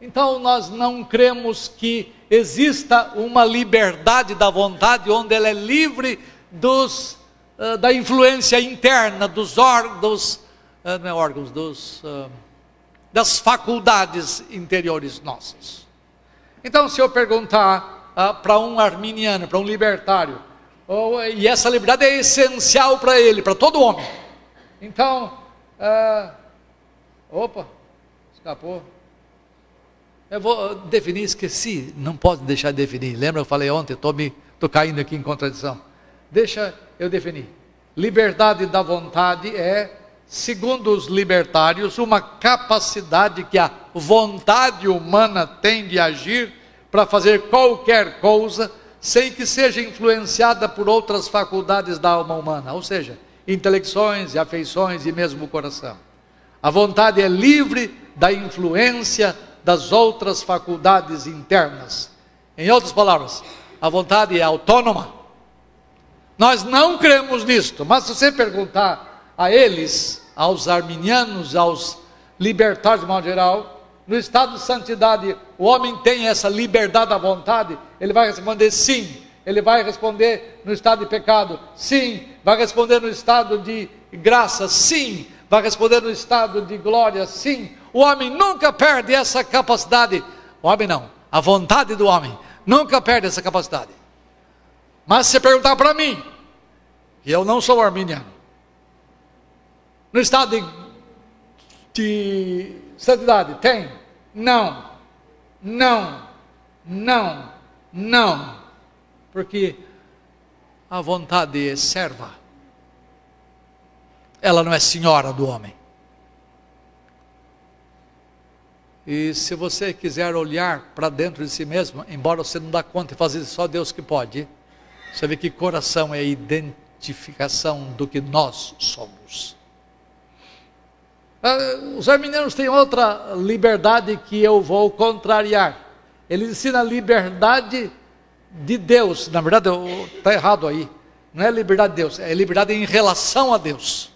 Speaker 1: Então nós não cremos que exista uma liberdade da vontade onde ela é livre dos, uh, da influência interna dos órgãos, uh, não é órgãos, dos, uh, das faculdades interiores nossas. Então, se eu perguntar ah, para um arminiano, para um libertário. Oh, e essa liberdade é essencial para ele, para todo homem. Então, ah, opa, escapou. Eu vou definir, esqueci, não pode deixar de definir. Lembra, eu falei ontem, estou tô caindo aqui em contradição. Deixa eu definir. Liberdade da vontade é, segundo os libertários, uma capacidade que a vontade humana tem de agir para fazer qualquer coisa sem que seja influenciada por outras faculdades da alma humana, ou seja, intelecções e afeições e mesmo o coração. A vontade é livre da influência das outras faculdades internas. Em outras palavras, a vontade é autônoma. Nós não cremos nisto, mas se você perguntar a eles, aos arminianos, aos libertários de modo geral, no estado de santidade, o homem tem essa liberdade da vontade, ele vai responder sim. Ele vai responder no estado de pecado, sim. Vai responder no estado de graça, sim. vai responder no estado de glória, sim. O homem nunca perde essa capacidade. O homem não, a vontade do homem nunca perde essa capacidade. Mas se perguntar para mim, e eu não sou arminiano, no estado de, de santidade, tem? Não, não, não, não, porque a vontade é serva, ela não é senhora do homem. E se você quiser olhar para dentro de si mesmo, embora você não dá conta e fazer só Deus que pode, você vê que coração é a identificação do que nós somos. Ah, os arminianos têm outra liberdade que eu vou contrariar. Eles ensinam a liberdade de Deus. Na verdade, está errado aí. Não é liberdade de Deus, é liberdade em relação a Deus.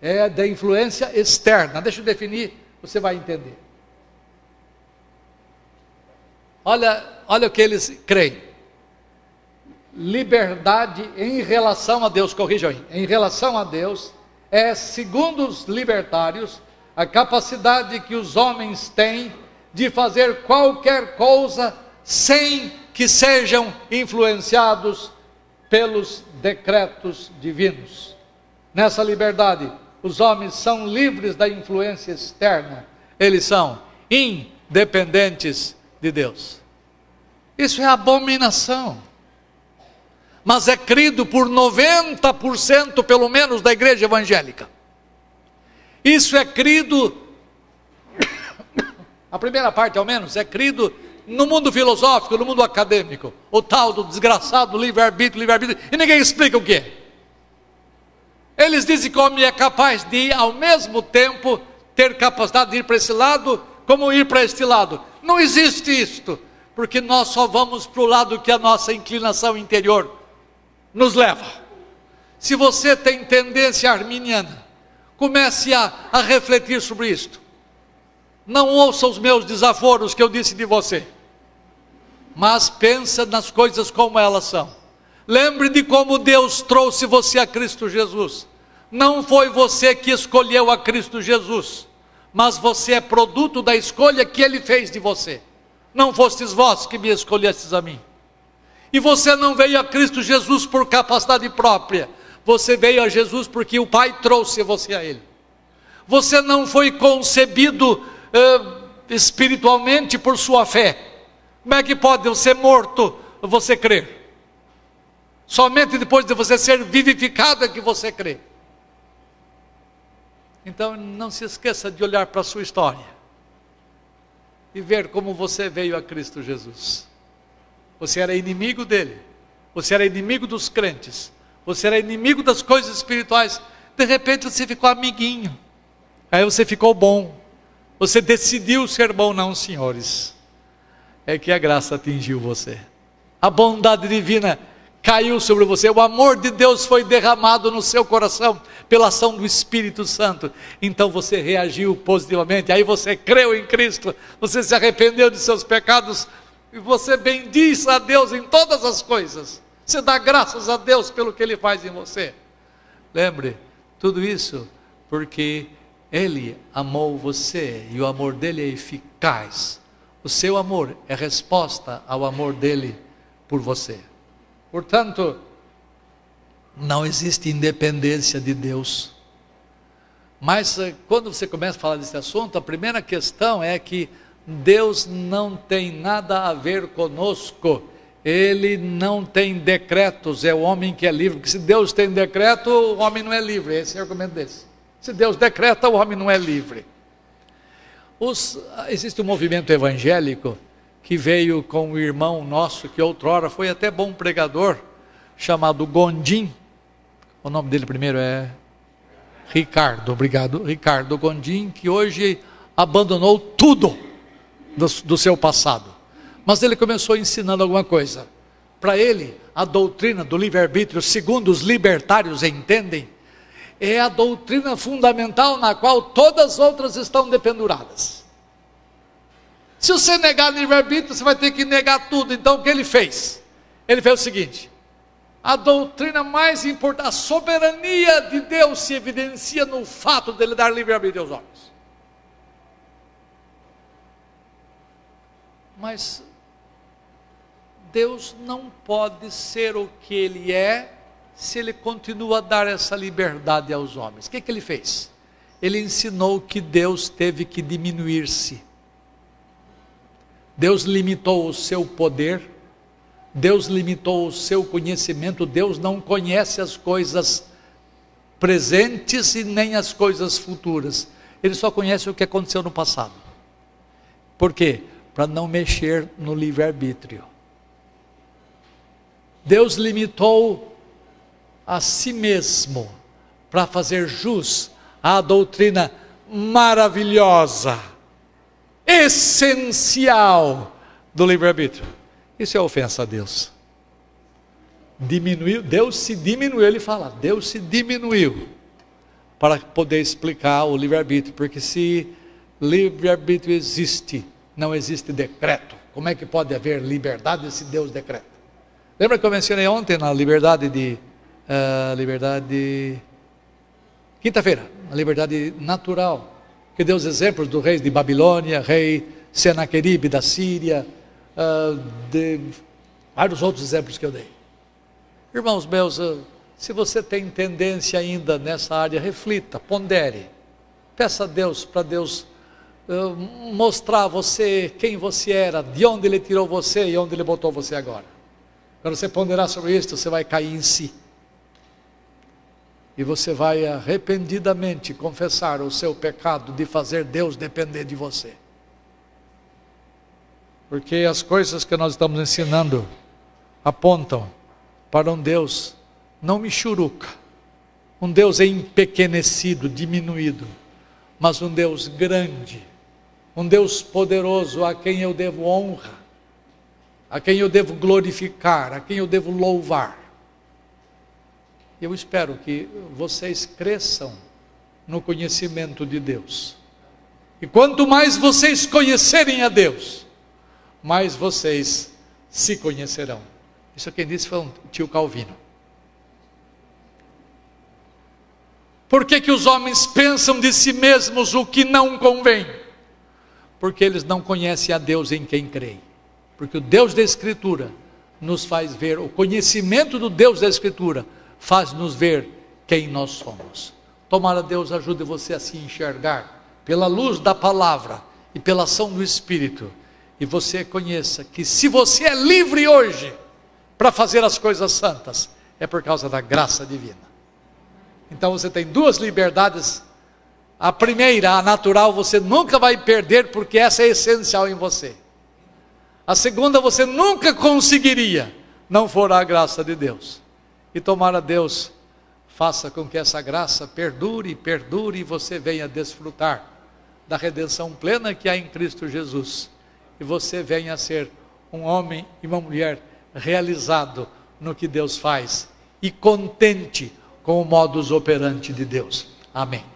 Speaker 1: É da influência externa. Deixa eu definir, você vai entender. Olha, olha o que eles creem liberdade em relação a Deus, corrijam aí, em relação a Deus, é, segundo os libertários, a capacidade que os homens têm de fazer qualquer coisa sem que sejam influenciados pelos decretos divinos. Nessa liberdade, os homens são livres da influência externa, eles são independentes de Deus. Isso é abominação mas é crido por 90% pelo menos da igreja evangélica. Isso é crido, a primeira parte ao menos, é crido no mundo filosófico, no mundo acadêmico, o tal do desgraçado livre-arbítrio, livre-arbítrio, e ninguém explica o que é. Eles dizem que o homem é capaz de, ao mesmo tempo, ter capacidade de ir para esse lado, como ir para este lado. Não existe isto, porque nós só vamos para o lado que a nossa inclinação interior nos leva. Se você tem tendência arminiana, comece a, a refletir sobre isto. Não ouça os meus desaforos que eu disse de você, mas pensa nas coisas como elas são. Lembre de como Deus trouxe você a Cristo Jesus. Não foi você que escolheu a Cristo Jesus, mas você é produto da escolha que Ele fez de você. Não fostes vós que me escolhestes a mim. E você não veio a Cristo Jesus por capacidade própria. Você veio a Jesus porque o Pai trouxe você a Ele. Você não foi concebido espiritualmente por sua fé. Como é que pode você morto você crer? Somente depois de você ser vivificado é que você crê. Então não se esqueça de olhar para a sua história e ver como você veio a Cristo Jesus. Você era inimigo dele. Você era inimigo dos crentes. Você era inimigo das coisas espirituais. De repente você ficou amiguinho. Aí você ficou bom. Você decidiu ser bom, não, senhores. É que a graça atingiu você. A bondade divina caiu sobre você. O amor de Deus foi derramado no seu coração pela ação do Espírito Santo. Então você reagiu positivamente. Aí você creu em Cristo. Você se arrependeu de seus pecados e você bendiz a Deus em todas as coisas. Você dá graças a Deus pelo que Ele faz em você. Lembre, tudo isso porque Ele amou você e o amor dele é eficaz. O seu amor é resposta ao amor dele por você. Portanto, não existe independência de Deus. Mas eh, quando você começa a falar desse assunto, a primeira questão é que Deus não tem nada a ver conosco. Ele não tem decretos, é o homem que é livre. Porque se Deus tem decreto, o homem não é livre. Esse é o argumento desse. Se Deus decreta, o homem não é livre. Os, existe um movimento evangélico que veio com um irmão nosso, que outrora foi até bom pregador, chamado Gondim. O nome dele primeiro é Ricardo, obrigado. Ricardo Gondim, que hoje abandonou tudo do, do seu passado. Mas ele começou ensinando alguma coisa. Para ele, a doutrina do livre-arbítrio, segundo os libertários entendem, é a doutrina fundamental na qual todas as outras estão dependuradas. Se você negar livre-arbítrio, você vai ter que negar tudo. Então o que ele fez? Ele fez o seguinte: A doutrina mais importante, a soberania de Deus se evidencia no fato dele dar livre-arbítrio aos homens. Mas Deus não pode ser o que ele é se ele continua a dar essa liberdade aos homens. O que, que ele fez? Ele ensinou que Deus teve que diminuir-se. Deus limitou o seu poder, Deus limitou o seu conhecimento, Deus não conhece as coisas presentes e nem as coisas futuras. Ele só conhece o que aconteceu no passado. Por quê? Para não mexer no livre-arbítrio. Deus limitou a si mesmo para fazer jus à doutrina maravilhosa, essencial do livre-arbítrio. Isso é ofensa a Deus. Diminuiu, Deus se diminuiu, ele fala, Deus se diminuiu para poder explicar o livre-arbítrio, porque se livre-arbítrio existe, não existe decreto. Como é que pode haver liberdade se Deus decreta? Lembra que eu mencionei ontem na liberdade de uh, liberdade quinta-feira, a liberdade natural, que deu os exemplos do rei de Babilônia, rei Senaqueribe da Síria, uh, de vários outros exemplos que eu dei. Irmãos meus, uh, se você tem tendência ainda nessa área, reflita, pondere, peça a Deus para Deus mostrar a você quem você era, de onde Ele tirou você e onde Ele botou você agora. Quando você ponderar sobre isso, você vai cair em si. E você vai arrependidamente confessar o seu pecado de fazer Deus depender de você. Porque as coisas que nós estamos ensinando apontam para um Deus não michuruca, um Deus empequenecido, diminuído, mas um Deus grande, um Deus poderoso a quem eu devo honra a quem eu devo glorificar, a quem eu devo louvar. Eu espero que vocês cresçam no conhecimento de Deus. E quanto mais vocês conhecerem a Deus, mais vocês se conhecerão. Isso quem disse foi um tio Calvino. Por que, que os homens pensam de si mesmos o que não convém? Porque eles não conhecem a Deus em quem creem. Porque o Deus da Escritura nos faz ver, o conhecimento do Deus da Escritura faz-nos ver quem nós somos. Tomara Deus ajude você a se enxergar pela luz da palavra e pela ação do Espírito. E você conheça que se você é livre hoje para fazer as coisas santas, é por causa da graça divina. Então você tem duas liberdades. A primeira, a natural, você nunca vai perder, porque essa é essencial em você. A segunda você nunca conseguiria, não for a graça de Deus. E tomara Deus faça com que essa graça perdure, perdure e você venha desfrutar da redenção plena que há em Cristo Jesus. E você venha a ser um homem e uma mulher realizado no que Deus faz e contente com o modus operandi de Deus. Amém.